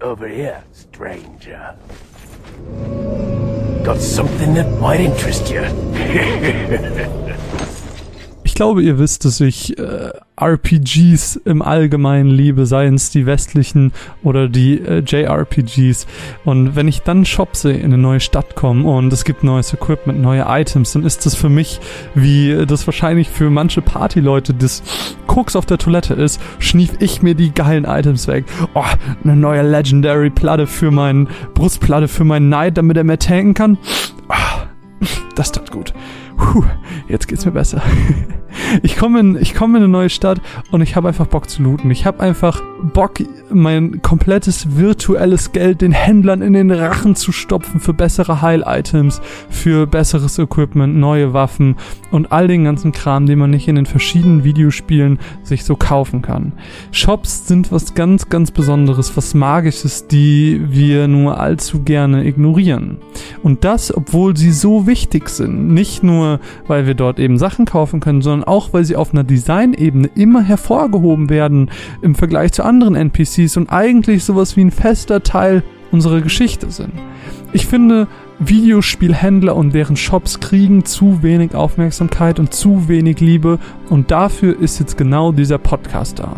Over here, stranger. Got something that might interest you. Ich glaube, ihr wisst, dass ich äh, RPGs im Allgemeinen liebe, seien es die westlichen oder die äh, JRPGs. Und wenn ich dann Shop sehe, in eine neue Stadt komme und es gibt neues Equipment, neue Items, dann ist das für mich, wie das wahrscheinlich für manche Partyleute das Koks auf der Toilette ist, schnief ich mir die geilen Items weg. Oh, eine neue Legendary Platte für meinen, Brustplatte für meinen Knight, damit er mehr tanken kann. Oh, das tut gut. Puh, jetzt geht's mir besser. Ich komme in, ich komme in eine neue Stadt und ich habe einfach Bock zu looten. Ich habe einfach Bock, mein komplettes virtuelles Geld den Händlern in den Rachen zu stopfen für bessere Heil-Items, für besseres Equipment, neue Waffen und all den ganzen Kram, den man nicht in den verschiedenen Videospielen sich so kaufen kann. Shops sind was ganz, ganz Besonderes, was Magisches, die wir nur allzu gerne ignorieren. Und das, obwohl sie so wichtig sind. Nicht nur, weil wir dort eben Sachen kaufen können, sondern auch, weil sie auf einer Designebene immer hervorgehoben werden im Vergleich zu anderen NPCs und eigentlich sowas wie ein fester Teil unserer Geschichte sind. Ich finde, Videospielhändler und deren Shops kriegen zu wenig Aufmerksamkeit und zu wenig Liebe und dafür ist jetzt genau dieser Podcast da.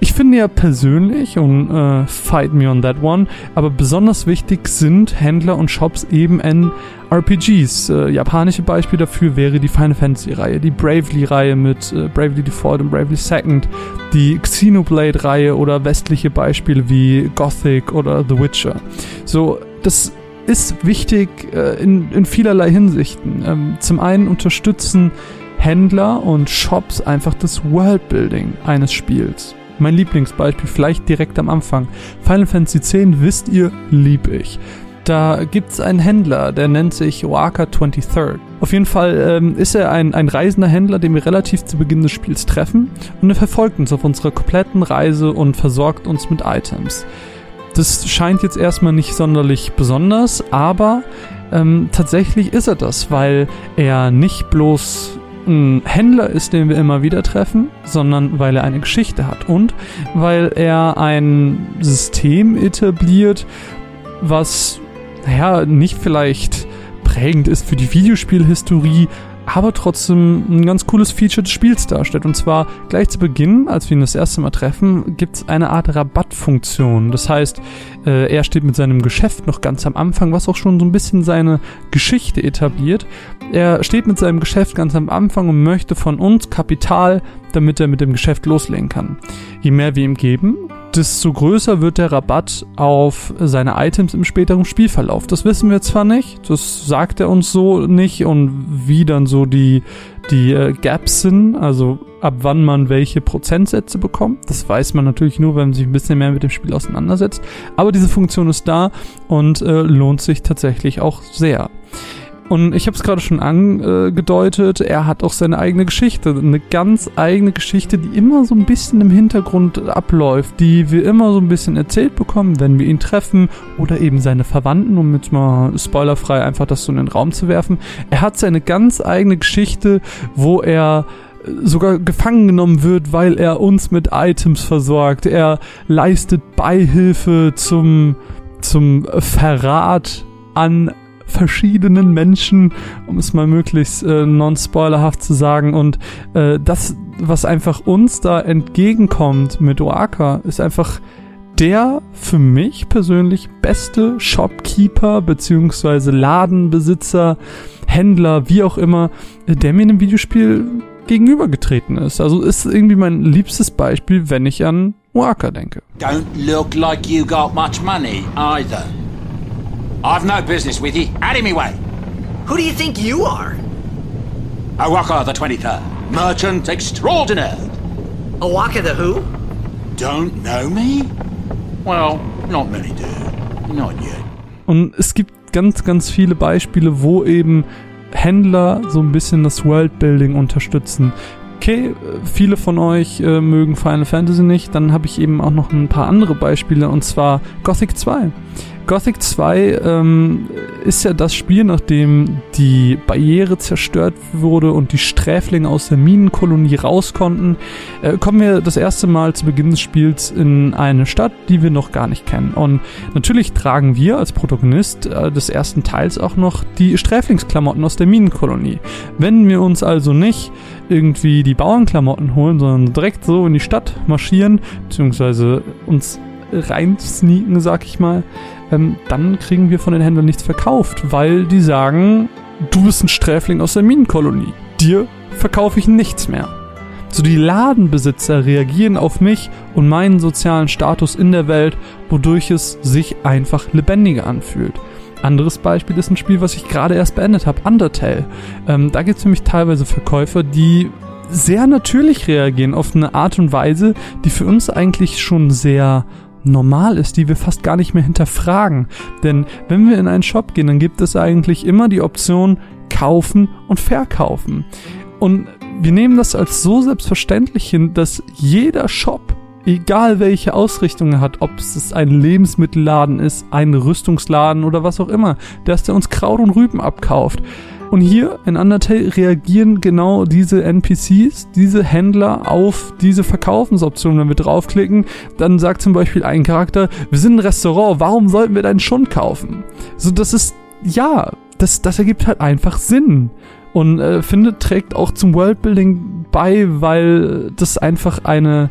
Ich finde ja persönlich, und äh, fight me on that one, aber besonders wichtig sind Händler und Shops eben in RPGs. Äh, japanische Beispiel dafür wäre die Final Fantasy Reihe, die Bravely Reihe mit äh, Bravely Default und Bravely Second, die Xenoblade Reihe oder westliche Beispiele wie Gothic oder The Witcher. So, das ist wichtig äh, in, in vielerlei Hinsichten. Ähm, zum einen unterstützen Händler und Shops einfach das Worldbuilding eines Spiels. Mein Lieblingsbeispiel, vielleicht direkt am Anfang. Final Fantasy X, wisst ihr, lieb ich. Da gibt's einen Händler, der nennt sich Oaka 23rd. Auf jeden Fall ähm, ist er ein, ein reisender Händler, den wir relativ zu Beginn des Spiels treffen und er verfolgt uns auf unserer kompletten Reise und versorgt uns mit Items. Das scheint jetzt erstmal nicht sonderlich besonders, aber ähm, tatsächlich ist er das, weil er nicht bloß ein Händler ist, den wir immer wieder treffen, sondern weil er eine Geschichte hat. Und weil er ein System etabliert, was, naja, nicht vielleicht prägend ist für die Videospielhistorie, aber trotzdem ein ganz cooles Feature des Spiels darstellt. Und zwar gleich zu Beginn, als wir ihn das erste Mal treffen, gibt es eine Art Rabattfunktion. Das heißt, äh, er steht mit seinem Geschäft noch ganz am Anfang, was auch schon so ein bisschen seine Geschichte etabliert. Er steht mit seinem Geschäft ganz am Anfang und möchte von uns Kapital, damit er mit dem Geschäft loslegen kann. Je mehr wir ihm geben, desto größer wird der Rabatt auf seine Items im späteren Spielverlauf. Das wissen wir zwar nicht, das sagt er uns so nicht und wie dann so die, die äh, Gaps sind, also ab wann man welche Prozentsätze bekommt. Das weiß man natürlich nur, wenn man sich ein bisschen mehr mit dem Spiel auseinandersetzt. Aber diese Funktion ist da und äh, lohnt sich tatsächlich auch sehr. Und ich habe es gerade schon angedeutet, er hat auch seine eigene Geschichte, eine ganz eigene Geschichte, die immer so ein bisschen im Hintergrund abläuft, die wir immer so ein bisschen erzählt bekommen, wenn wir ihn treffen oder eben seine Verwandten, um jetzt mal spoilerfrei einfach das so in den Raum zu werfen. Er hat seine ganz eigene Geschichte, wo er sogar gefangen genommen wird, weil er uns mit Items versorgt. Er leistet Beihilfe zum, zum Verrat an verschiedenen Menschen, um es mal möglichst äh, non-spoilerhaft zu sagen. Und äh, das, was einfach uns da entgegenkommt mit Oaka, ist einfach der für mich persönlich beste Shopkeeper beziehungsweise Ladenbesitzer, Händler, wie auch immer, der mir in einem Videospiel gegenübergetreten ist. Also ist irgendwie mein liebstes Beispiel, wenn ich an Oaka denke. Don't look like you got much money either. I've no business with you. Out of me way. Who do you think you are? Awaka the 23rd. Merchant extraordinaire. Awaka the who? Don't know me? Well, not many do. Not yet. Und es gibt ganz, ganz viele Beispiele, wo eben Händler so ein bisschen das Worldbuilding unterstützen. Okay, viele von euch äh, mögen Final Fantasy nicht, dann habe ich eben auch noch ein paar andere Beispiele und zwar Gothic 2. Gothic 2 ähm, ist ja das Spiel, nachdem die Barriere zerstört wurde und die Sträflinge aus der Minenkolonie raus konnten, äh, kommen wir das erste Mal zu Beginn des Spiels in eine Stadt, die wir noch gar nicht kennen. Und natürlich tragen wir als Protagonist äh, des ersten Teils auch noch die Sträflingsklamotten aus der Minenkolonie. Wenn wir uns also nicht irgendwie die Bauernklamotten holen, sondern direkt so in die Stadt marschieren, beziehungsweise uns reinsneaken, sag ich mal, ähm, dann kriegen wir von den Händlern nichts verkauft, weil die sagen, du bist ein Sträfling aus der Minenkolonie. Dir verkaufe ich nichts mehr. So die Ladenbesitzer reagieren auf mich und meinen sozialen Status in der Welt, wodurch es sich einfach lebendiger anfühlt. Anderes Beispiel ist ein Spiel, was ich gerade erst beendet habe, Undertale. Ähm, da gibt es nämlich teilweise Verkäufer, die sehr natürlich reagieren auf eine Art und Weise, die für uns eigentlich schon sehr normal ist, die wir fast gar nicht mehr hinterfragen. Denn wenn wir in einen Shop gehen, dann gibt es eigentlich immer die Option kaufen und verkaufen. Und wir nehmen das als so selbstverständlich hin, dass jeder Shop, egal welche Ausrichtung er hat, ob es ein Lebensmittelladen ist, ein Rüstungsladen oder was auch immer, dass der uns Kraut und Rüben abkauft. Und hier in Undertale reagieren genau diese NPCs, diese Händler auf diese Verkaufensoption. Wenn wir draufklicken, dann sagt zum Beispiel ein Charakter, wir sind ein Restaurant, warum sollten wir deinen Schund kaufen? So, das ist, ja, das, das ergibt halt einfach Sinn. Und äh, finde, trägt auch zum Worldbuilding bei, weil das einfach eine,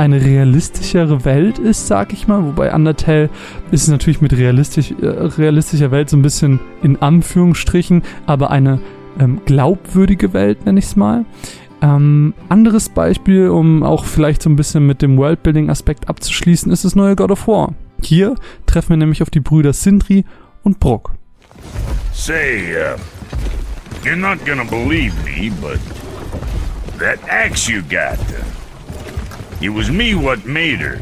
eine realistischere Welt ist, sag ich mal. Wobei Undertale ist natürlich mit realistisch, äh, realistischer Welt so ein bisschen in Anführungsstrichen, aber eine ähm, glaubwürdige Welt, nenne ich es mal. Ähm, anderes Beispiel, um auch vielleicht so ein bisschen mit dem Worldbuilding-Aspekt abzuschließen, ist das neue God of War. Hier treffen wir nämlich auf die Brüder Sindri und Brock. Say, uh, you're not gonna believe me, but that axe you got, uh, it was me what made her.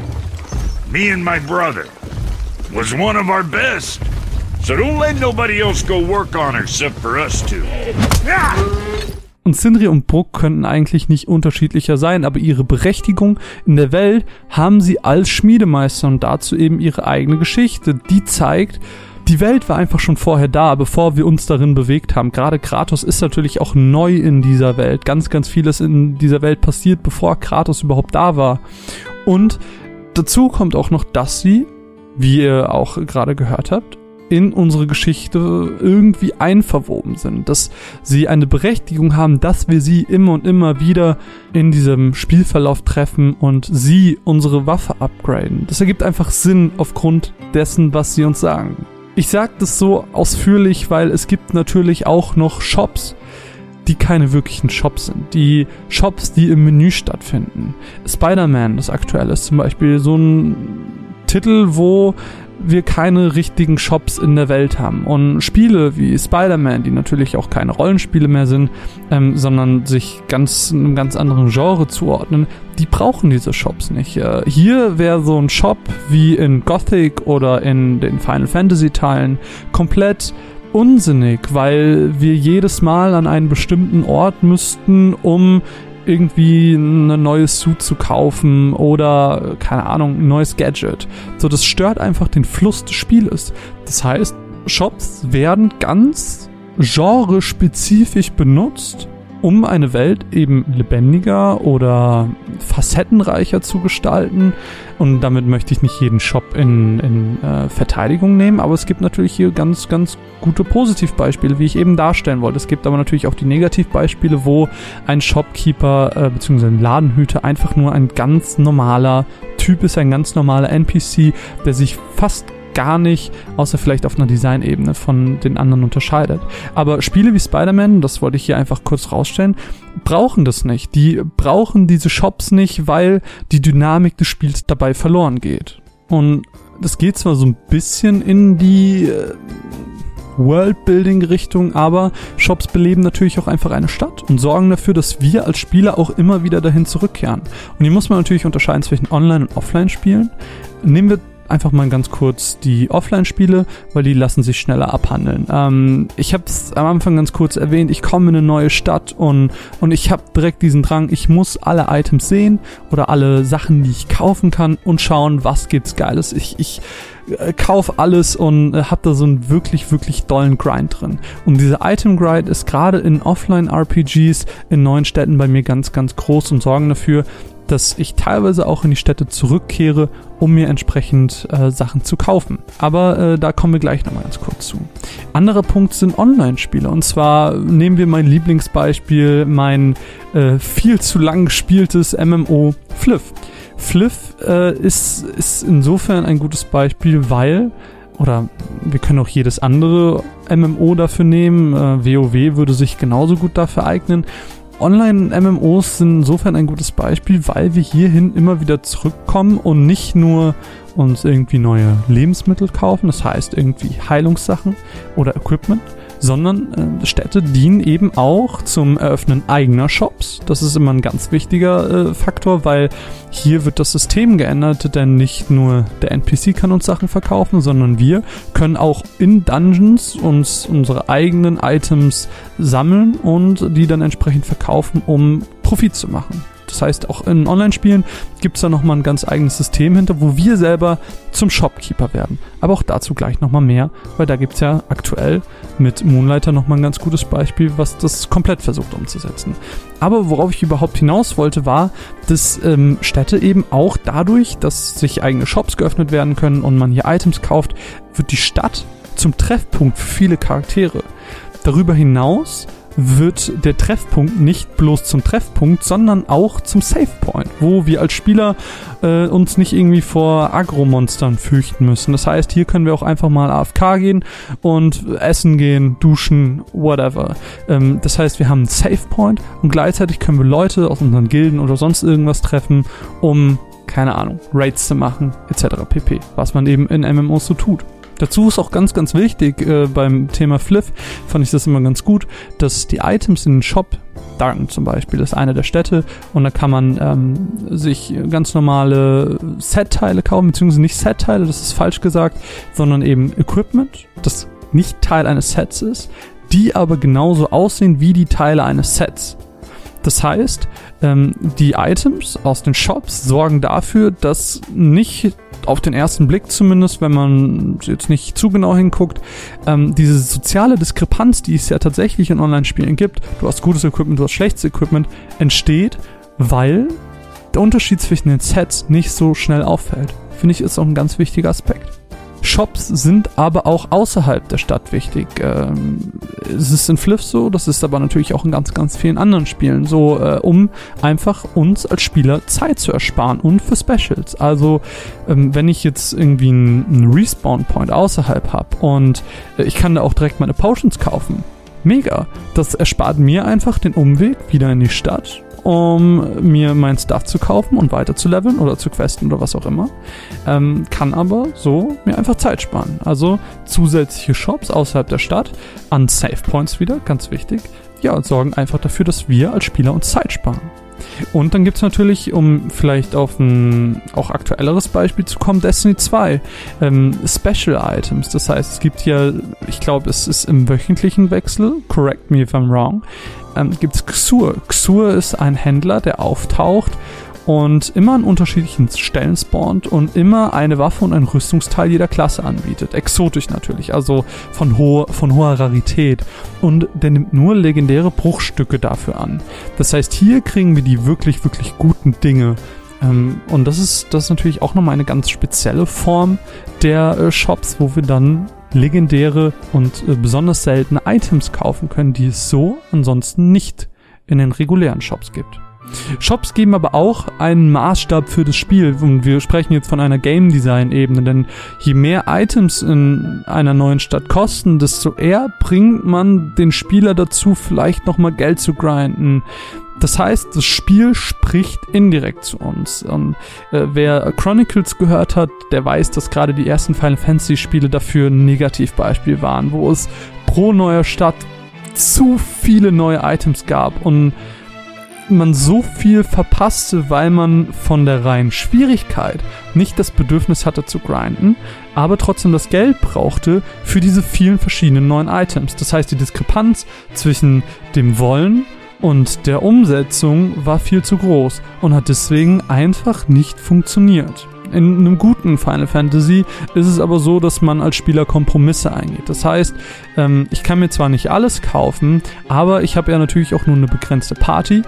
Me and my brother. Was one of our best. So don't let nobody else go work on her except for us two. Ah! Und Sindri und Brook könnten eigentlich nicht unterschiedlicher sein, aber ihre Berechtigung in der Welt haben sie als Schmiedemeister und dazu eben ihre eigene Geschichte, die zeigt, die Welt war einfach schon vorher da, bevor wir uns darin bewegt haben. Gerade Kratos ist natürlich auch neu in dieser Welt. Ganz, ganz vieles in dieser Welt passiert, bevor Kratos überhaupt da war. Und dazu kommt auch noch, dass sie, wie ihr auch gerade gehört habt, in unsere Geschichte irgendwie einverwoben sind, dass sie eine Berechtigung haben, dass wir sie immer und immer wieder in diesem Spielverlauf treffen und sie unsere Waffe upgraden. Das ergibt einfach Sinn aufgrund dessen, was sie uns sagen. Ich sage das so ausführlich, weil es gibt natürlich auch noch Shops, die keine wirklichen Shops sind. Die Shops, die im Menü stattfinden. Spider-Man, das aktuelle, ist zum Beispiel so ein Titel, wo wir keine richtigen Shops in der Welt haben. Und Spiele wie Spider-Man, die natürlich auch keine Rollenspiele mehr sind, ähm, sondern sich ganz einem ganz anderen Genre zuordnen, die brauchen diese Shops nicht. Äh, hier wäre so ein Shop wie in Gothic oder in den Final Fantasy Teilen komplett unsinnig, weil wir jedes Mal an einen bestimmten Ort müssten, um irgendwie ein neues Suit zu kaufen oder, keine Ahnung, ein neues Gadget. So, das stört einfach den Fluss des Spieles. Das heißt, Shops werden ganz genrespezifisch benutzt, um eine Welt eben lebendiger oder facettenreicher zu gestalten. Und damit möchte ich nicht jeden Shop in, in äh, Verteidigung nehmen, aber es gibt natürlich hier ganz, ganz gute Positivbeispiele, wie ich eben darstellen wollte. Es gibt aber natürlich auch die Negativbeispiele, wo ein Shopkeeper äh, bzw. ein Ladenhüter einfach nur ein ganz normaler Typ ist, ein ganz normaler NPC, der sich fast gar nicht, außer vielleicht auf einer Designebene von den anderen unterscheidet. Aber Spiele wie Spider-Man, das wollte ich hier einfach kurz rausstellen, brauchen das nicht. Die brauchen diese Shops nicht, weil die Dynamik des Spiels dabei verloren geht. Und das geht zwar so ein bisschen in die äh, Worldbuilding-Richtung, aber Shops beleben natürlich auch einfach eine Stadt und sorgen dafür, dass wir als Spieler auch immer wieder dahin zurückkehren. Und hier muss man natürlich unterscheiden zwischen Online- und Offline-Spielen. Nehmen wir einfach mal ganz kurz die Offline-Spiele, weil die lassen sich schneller abhandeln. Ähm, ich habe es am Anfang ganz kurz erwähnt, ich komme in eine neue Stadt und, und ich habe direkt diesen Drang, ich muss alle Items sehen oder alle Sachen, die ich kaufen kann und schauen, was gibt's Geiles. Ich, ich äh, kauf alles und äh, hab da so einen wirklich, wirklich dollen Grind drin. Und dieser Item Grind ist gerade in Offline-RPGs in neuen Städten bei mir ganz, ganz groß und sorgen dafür, dass ich teilweise auch in die Städte zurückkehre, um mir entsprechend äh, Sachen zu kaufen. Aber äh, da kommen wir gleich nochmal ganz kurz zu. Anderer Punkt sind Online-Spiele. Und zwar nehmen wir mein Lieblingsbeispiel, mein äh, viel zu lang gespieltes MMO Fliff. Fliff äh, ist, ist insofern ein gutes Beispiel, weil, oder wir können auch jedes andere MMO dafür nehmen, äh, WoW würde sich genauso gut dafür eignen. Online-MMOs sind insofern ein gutes Beispiel, weil wir hierhin immer wieder zurückkommen und nicht nur uns irgendwie neue Lebensmittel kaufen, das heißt irgendwie Heilungssachen oder Equipment, sondern äh, Städte dienen eben auch zum Eröffnen eigener Shops. Das ist immer ein ganz wichtiger äh, Faktor, weil hier wird das System geändert, denn nicht nur der NPC kann uns Sachen verkaufen, sondern wir können auch in Dungeons uns unsere eigenen Items sammeln und die dann entsprechend verkaufen, um Profit zu machen. Das heißt, auch in Online-Spielen gibt es da nochmal ein ganz eigenes System hinter, wo wir selber zum Shopkeeper werden. Aber auch dazu gleich nochmal mehr, weil da gibt es ja aktuell mit Moonlighter nochmal ein ganz gutes Beispiel, was das komplett versucht umzusetzen. Aber worauf ich überhaupt hinaus wollte, war, dass ähm, Städte eben auch dadurch, dass sich eigene Shops geöffnet werden können und man hier Items kauft, wird die Stadt zum Treffpunkt für viele Charaktere. Darüber hinaus wird der Treffpunkt nicht bloß zum Treffpunkt, sondern auch zum Save Point, wo wir als Spieler äh, uns nicht irgendwie vor Agro-Monstern fürchten müssen. Das heißt, hier können wir auch einfach mal AFK gehen und essen gehen, duschen, whatever. Ähm, das heißt, wir haben einen Save Point und gleichzeitig können wir Leute aus unseren Gilden oder sonst irgendwas treffen, um keine Ahnung, Raids zu machen, etc. pp. Was man eben in MMOs so tut. Dazu ist auch ganz, ganz wichtig äh, beim Thema Fliff, fand ich das immer ganz gut, dass die Items in den Shop, Darken zum Beispiel, ist eine der Städte und da kann man ähm, sich ganz normale Set-Teile kaufen, beziehungsweise nicht Set-Teile, das ist falsch gesagt, sondern eben Equipment, das nicht Teil eines Sets ist, die aber genauso aussehen wie die Teile eines Sets. Das heißt, ähm, die Items aus den Shops sorgen dafür, dass nicht auf den ersten Blick zumindest, wenn man jetzt nicht zu genau hinguckt, ähm, diese soziale Diskrepanz, die es ja tatsächlich in Online-Spielen gibt, du hast gutes Equipment, du hast schlechtes Equipment, entsteht, weil der Unterschied zwischen den Sets nicht so schnell auffällt. Finde ich, ist auch ein ganz wichtiger Aspekt. Shops sind aber auch außerhalb der Stadt wichtig. Ähm, es ist in Fliff so, das ist aber natürlich auch in ganz, ganz vielen anderen Spielen so, äh, um einfach uns als Spieler Zeit zu ersparen und für Specials. Also, ähm, wenn ich jetzt irgendwie einen Respawn-Point außerhalb habe und äh, ich kann da auch direkt meine Potions kaufen. Mega. Das erspart mir einfach den Umweg wieder in die Stadt um mir mein Stuff zu kaufen und weiter zu leveln oder zu questen oder was auch immer. Ähm, kann aber so mir einfach Zeit sparen. Also zusätzliche Shops außerhalb der Stadt an Save Points wieder, ganz wichtig. Ja, und sorgen einfach dafür, dass wir als Spieler uns Zeit sparen. Und dann gibt es natürlich, um vielleicht auf ein auch aktuelleres Beispiel zu kommen, Destiny 2. Ähm, Special Items. Das heißt, es gibt ja, ich glaube, es ist im wöchentlichen Wechsel, correct me if I'm wrong, ähm, gibt es Xur. Xur ist ein Händler, der auftaucht und immer an unterschiedlichen Stellen spawnt und immer eine Waffe und ein Rüstungsteil jeder Klasse anbietet. Exotisch natürlich, also von, ho von hoher Rarität. Und der nimmt nur legendäre Bruchstücke dafür an. Das heißt, hier kriegen wir die wirklich, wirklich guten Dinge. Ähm, und das ist, das ist natürlich auch nochmal eine ganz spezielle Form der äh, Shops, wo wir dann legendäre und äh, besonders seltene Items kaufen können, die es so ansonsten nicht in den regulären Shops gibt. Shops geben aber auch einen Maßstab für das Spiel. Und wir sprechen jetzt von einer Game Design Ebene, denn je mehr Items in einer neuen Stadt kosten, desto eher bringt man den Spieler dazu, vielleicht nochmal Geld zu grinden, das heißt, das Spiel spricht indirekt zu uns. Und äh, wer Chronicles gehört hat, der weiß, dass gerade die ersten Final Fantasy Spiele dafür ein Negativbeispiel waren, wo es pro neuer Stadt zu viele neue Items gab. Und man so viel verpasste, weil man von der reinen Schwierigkeit nicht das Bedürfnis hatte zu grinden, aber trotzdem das Geld brauchte für diese vielen verschiedenen neuen Items. Das heißt, die Diskrepanz zwischen dem Wollen und der Umsetzung war viel zu groß und hat deswegen einfach nicht funktioniert. In einem guten Final Fantasy ist es aber so, dass man als Spieler Kompromisse eingeht. Das heißt, ähm, ich kann mir zwar nicht alles kaufen, aber ich habe ja natürlich auch nur eine begrenzte Party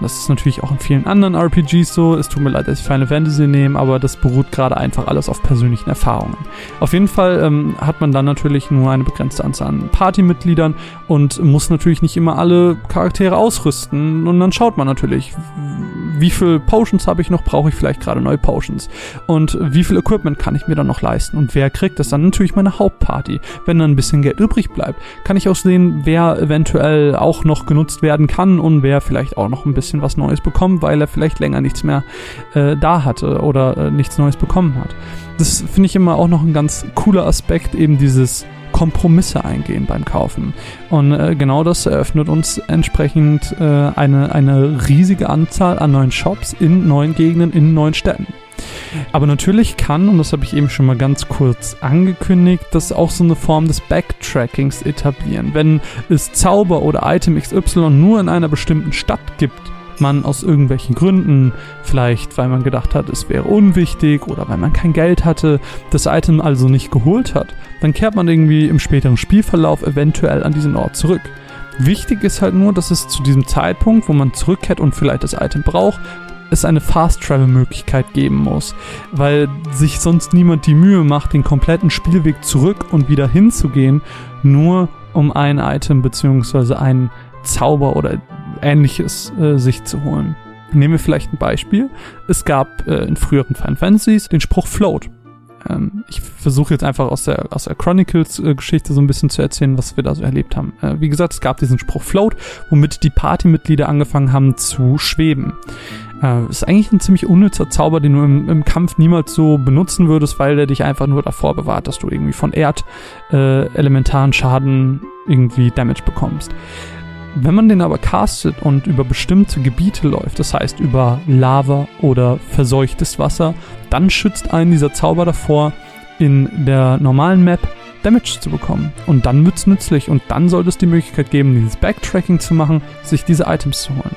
das ist natürlich auch in vielen anderen RPGs so. Es tut mir leid, dass ich Final Fantasy nehme, aber das beruht gerade einfach alles auf persönlichen Erfahrungen. Auf jeden Fall ähm, hat man dann natürlich nur eine begrenzte Anzahl an Partymitgliedern und muss natürlich nicht immer alle Charaktere ausrüsten. Und dann schaut man natürlich, wie viel Potions habe ich noch, brauche ich vielleicht gerade neue Potions und wie viel Equipment kann ich mir dann noch leisten und wer kriegt das dann natürlich meine Hauptparty. Wenn dann ein bisschen Geld übrig bleibt, kann ich auch sehen, wer eventuell auch noch genutzt werden kann und wer vielleicht auch noch ein bisschen was Neues bekommt, weil er vielleicht länger nichts mehr äh, da hatte oder äh, nichts Neues bekommen hat. Das finde ich immer auch noch ein ganz cooler Aspekt, eben dieses Kompromisse eingehen beim Kaufen. Und äh, genau das eröffnet uns entsprechend äh, eine, eine riesige Anzahl an neuen Shops in neuen Gegenden, in neuen Städten. Aber natürlich kann, und das habe ich eben schon mal ganz kurz angekündigt, das auch so eine Form des Backtrackings etablieren. Wenn es Zauber oder Item XY nur in einer bestimmten Stadt gibt, man aus irgendwelchen Gründen, vielleicht weil man gedacht hat, es wäre unwichtig oder weil man kein Geld hatte, das Item also nicht geholt hat, dann kehrt man irgendwie im späteren Spielverlauf eventuell an diesen Ort zurück. Wichtig ist halt nur, dass es zu diesem Zeitpunkt, wo man zurückkehrt und vielleicht das Item braucht, es eine Fast-Travel-Möglichkeit geben muss, weil sich sonst niemand die Mühe macht, den kompletten Spielweg zurück und wieder hinzugehen, nur um ein Item bzw. einen Zauber oder ähnliches äh, sich zu holen. Nehmen wir vielleicht ein Beispiel. Es gab äh, in früheren Final Fantasies den Spruch Float. Ähm, ich versuche jetzt einfach aus der, aus der Chronicles-Geschichte so ein bisschen zu erzählen, was wir da so erlebt haben. Äh, wie gesagt, es gab diesen Spruch Float, womit die Partymitglieder angefangen haben zu schweben. Äh, ist eigentlich ein ziemlich unnützer Zauber, den du im, im, Kampf niemals so benutzen würdest, weil der dich einfach nur davor bewahrt, dass du irgendwie von Erd äh, elementaren Schaden irgendwie Damage bekommst. Wenn man den aber castet und über bestimmte Gebiete läuft, das heißt über Lava oder verseuchtes Wasser, dann schützt einen dieser Zauber davor, in der normalen Map Damage zu bekommen. Und dann wird's nützlich und dann sollte es die Möglichkeit geben, dieses Backtracking zu machen, sich diese Items zu holen.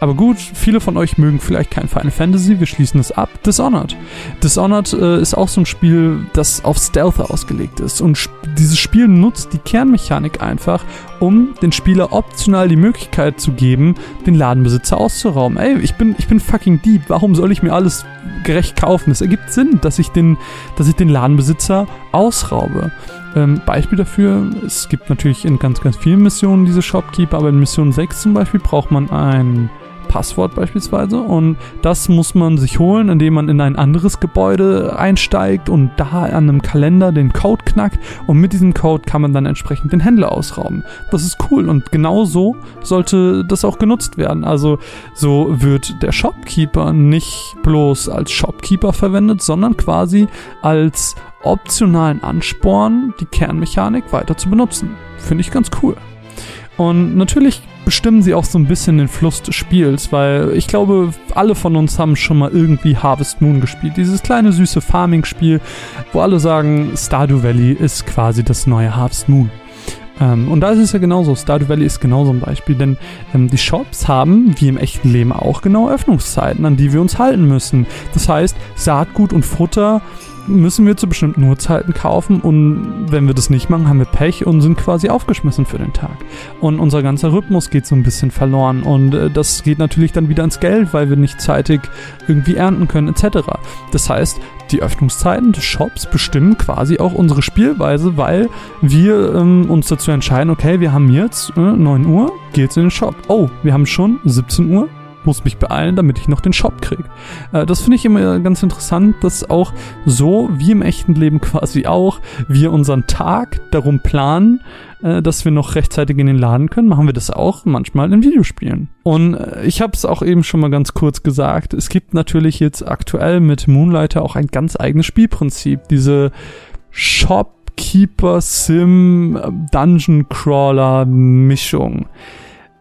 Aber gut, viele von euch mögen vielleicht kein Final Fantasy, wir schließen es ab. Dishonored. Dishonored äh, ist auch so ein Spiel, das auf Stealth ausgelegt ist. Und sp dieses Spiel nutzt die Kernmechanik einfach, um den Spieler optional die Möglichkeit zu geben, den Ladenbesitzer auszurauben. Ey, ich bin, ich bin fucking Dieb. Warum soll ich mir alles gerecht kaufen? Es ergibt Sinn, dass ich den, dass ich den Ladenbesitzer ausraube. Ähm, Beispiel dafür, es gibt natürlich in ganz, ganz vielen Missionen diese Shopkeeper, aber in Mission 6 zum Beispiel braucht man ein Passwort beispielsweise und das muss man sich holen, indem man in ein anderes Gebäude einsteigt und da an einem Kalender den Code knackt und mit diesem Code kann man dann entsprechend den Händler ausrauben. Das ist cool und genau so sollte das auch genutzt werden. Also so wird der Shopkeeper nicht bloß als Shopkeeper verwendet, sondern quasi als optionalen Ansporn, die Kernmechanik weiter zu benutzen. Finde ich ganz cool. Und natürlich bestimmen sie auch so ein bisschen den Fluss des Spiels, weil ich glaube, alle von uns haben schon mal irgendwie Harvest Moon gespielt. Dieses kleine süße Farming-Spiel, wo alle sagen, Stardew Valley ist quasi das neue Harvest Moon. Ähm, und da ist es ja genauso. Stardew Valley ist genauso ein Beispiel, denn ähm, die Shops haben, wie im echten Leben auch, genau Öffnungszeiten, an die wir uns halten müssen. Das heißt, Saatgut und Futter müssen wir zu bestimmten Uhrzeiten kaufen und wenn wir das nicht machen, haben wir Pech und sind quasi aufgeschmissen für den Tag. Und unser ganzer Rhythmus geht so ein bisschen verloren und äh, das geht natürlich dann wieder ins Geld, weil wir nicht zeitig irgendwie ernten können etc. Das heißt, die Öffnungszeiten des Shops bestimmen quasi auch unsere Spielweise, weil wir ähm, uns dazu entscheiden, okay, wir haben jetzt äh, 9 Uhr, geht's in den Shop. Oh, wir haben schon 17 Uhr, muss mich beeilen, damit ich noch den Shop kriege. Äh, das finde ich immer ganz interessant, dass auch so wie im echten Leben quasi auch wir unseren Tag darum planen, äh, dass wir noch rechtzeitig in den Laden können, machen wir das auch manchmal in Videospielen. Und äh, ich habe es auch eben schon mal ganz kurz gesagt, es gibt natürlich jetzt aktuell mit Moonlighter auch ein ganz eigenes Spielprinzip, diese Shopkeeper Sim Dungeon Crawler Mischung.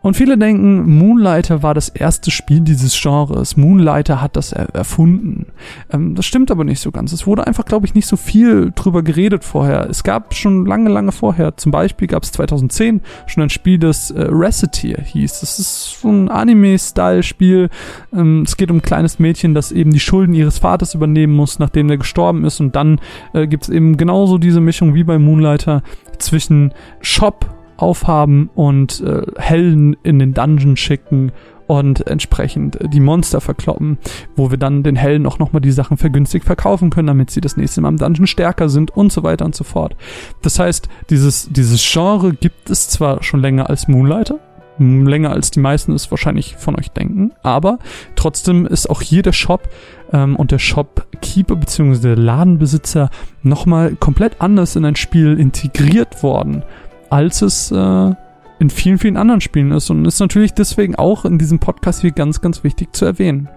Und viele denken, Moonlighter war das erste Spiel dieses Genres. Moonlighter hat das er erfunden. Ähm, das stimmt aber nicht so ganz. Es wurde einfach, glaube ich, nicht so viel drüber geredet vorher. Es gab schon lange, lange vorher, zum Beispiel gab es 2010 schon ein Spiel, das äh, Reciteer hieß. Das ist so ein Anime-Style-Spiel. Ähm, es geht um ein kleines Mädchen, das eben die Schulden ihres Vaters übernehmen muss, nachdem der gestorben ist. Und dann äh, gibt es eben genauso diese Mischung wie bei Moonlighter zwischen Shop aufhaben und äh, Helden in den Dungeon schicken und entsprechend die Monster verkloppen, wo wir dann den Helden auch nochmal die Sachen vergünstigt verkaufen können, damit sie das nächste Mal im Dungeon stärker sind und so weiter und so fort. Das heißt, dieses, dieses Genre gibt es zwar schon länger als Moonlighter, länger als die meisten es wahrscheinlich von euch denken, aber trotzdem ist auch hier der Shop ähm, und der Shopkeeper bzw. der Ladenbesitzer nochmal komplett anders in ein Spiel integriert worden, als es äh, in vielen, vielen anderen Spielen ist und ist natürlich deswegen auch in diesem Podcast hier ganz, ganz wichtig zu erwähnen.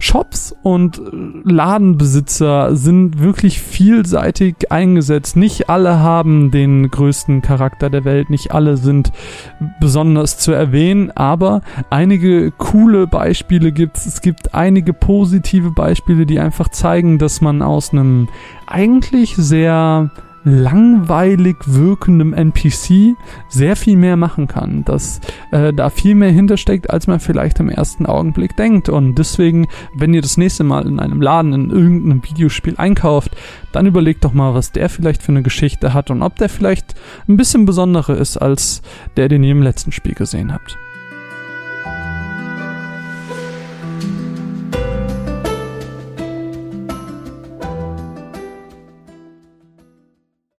Shops und äh, Ladenbesitzer sind wirklich vielseitig eingesetzt. Nicht alle haben den größten Charakter der Welt, nicht alle sind besonders zu erwähnen, aber einige coole Beispiele gibt es. Es gibt einige positive Beispiele, die einfach zeigen, dass man aus einem eigentlich sehr langweilig wirkendem NPC sehr viel mehr machen kann, dass äh, da viel mehr hintersteckt, als man vielleicht im ersten Augenblick denkt. Und deswegen, wenn ihr das nächste Mal in einem Laden in irgendeinem Videospiel einkauft, dann überlegt doch mal, was der vielleicht für eine Geschichte hat und ob der vielleicht ein bisschen besonderer ist als der, den ihr im letzten Spiel gesehen habt.